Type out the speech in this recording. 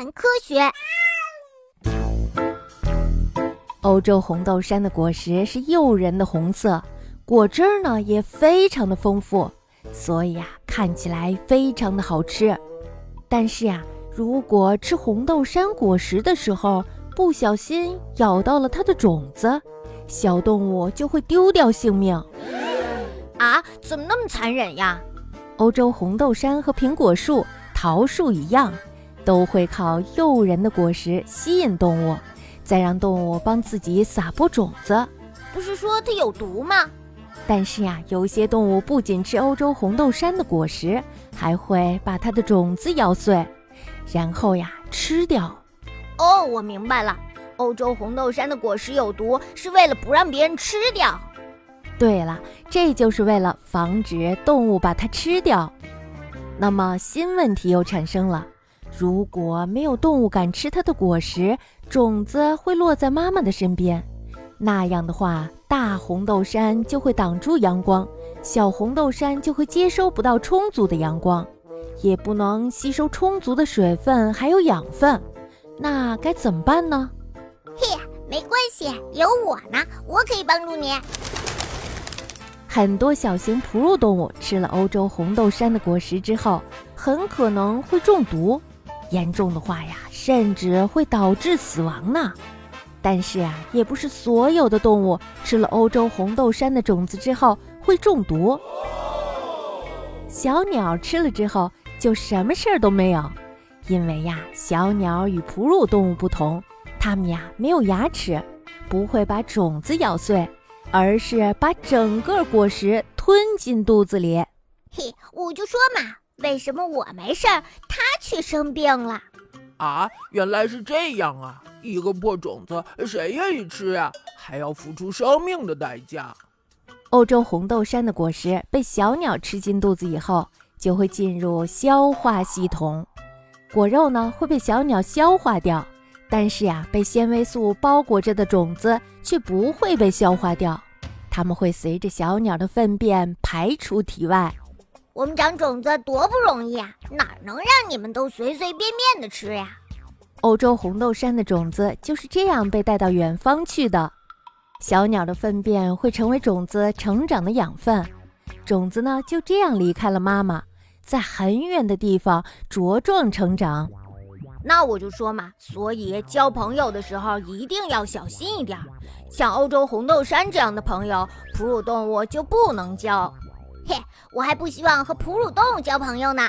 谈科学。欧洲红豆杉的果实是诱人的红色，果汁儿呢也非常的丰富，所以啊看起来非常的好吃。但是呀，如果吃红豆杉果实的时候不小心咬到了它的种子，小动物就会丢掉性命。啊，怎么那么残忍呀？欧洲红豆杉和苹果树、桃树一样，都会靠诱人的果实吸引动物，再让动物帮自己撒播种子。不是说它有毒吗？但是呀，有些动物不仅吃欧洲红豆杉的果实，还会把它的种子咬碎，然后呀吃掉。哦，我明白了，欧洲红豆杉的果实有毒，是为了不让别人吃掉。对了，这就是为了防止动物把它吃掉。那么新问题又产生了：如果没有动物敢吃它的果实，种子会落在妈妈的身边。那样的话，大红豆杉就会挡住阳光，小红豆杉就会接收不到充足的阳光，也不能吸收充足的水分还有养分。那该怎么办呢？嘿，没关系，有我呢，我可以帮助你。很多小型哺乳动物吃了欧洲红豆杉的果实之后，很可能会中毒，严重的话呀，甚至会导致死亡呢。但是啊，也不是所有的动物吃了欧洲红豆杉的种子之后会中毒。小鸟吃了之后就什么事儿都没有，因为呀，小鸟与哺乳动物不同，它们呀没有牙齿，不会把种子咬碎，而是把整个果实吞进肚子里。嘿，我就说嘛，为什么我没事儿，它却生病了？啊，原来是这样啊！一个破种子，谁愿意吃呀？还要付出生命的代价。欧洲红豆杉的果实被小鸟吃进肚子以后，就会进入消化系统，果肉呢会被小鸟消化掉，但是呀，被纤维素包裹着的种子却不会被消化掉，它们会随着小鸟的粪便排出体外。我们长种子多不容易啊，哪能让你们都随随便便的吃呀？欧洲红豆杉的种子就是这样被带到远方去的。小鸟的粪便会成为种子成长的养分，种子呢就这样离开了妈妈，在很远的地方茁壮成长。那我就说嘛，所以交朋友的时候一定要小心一点。像欧洲红豆杉这样的朋友，哺乳动物就不能交。我还不希望和哺乳动物交朋友呢。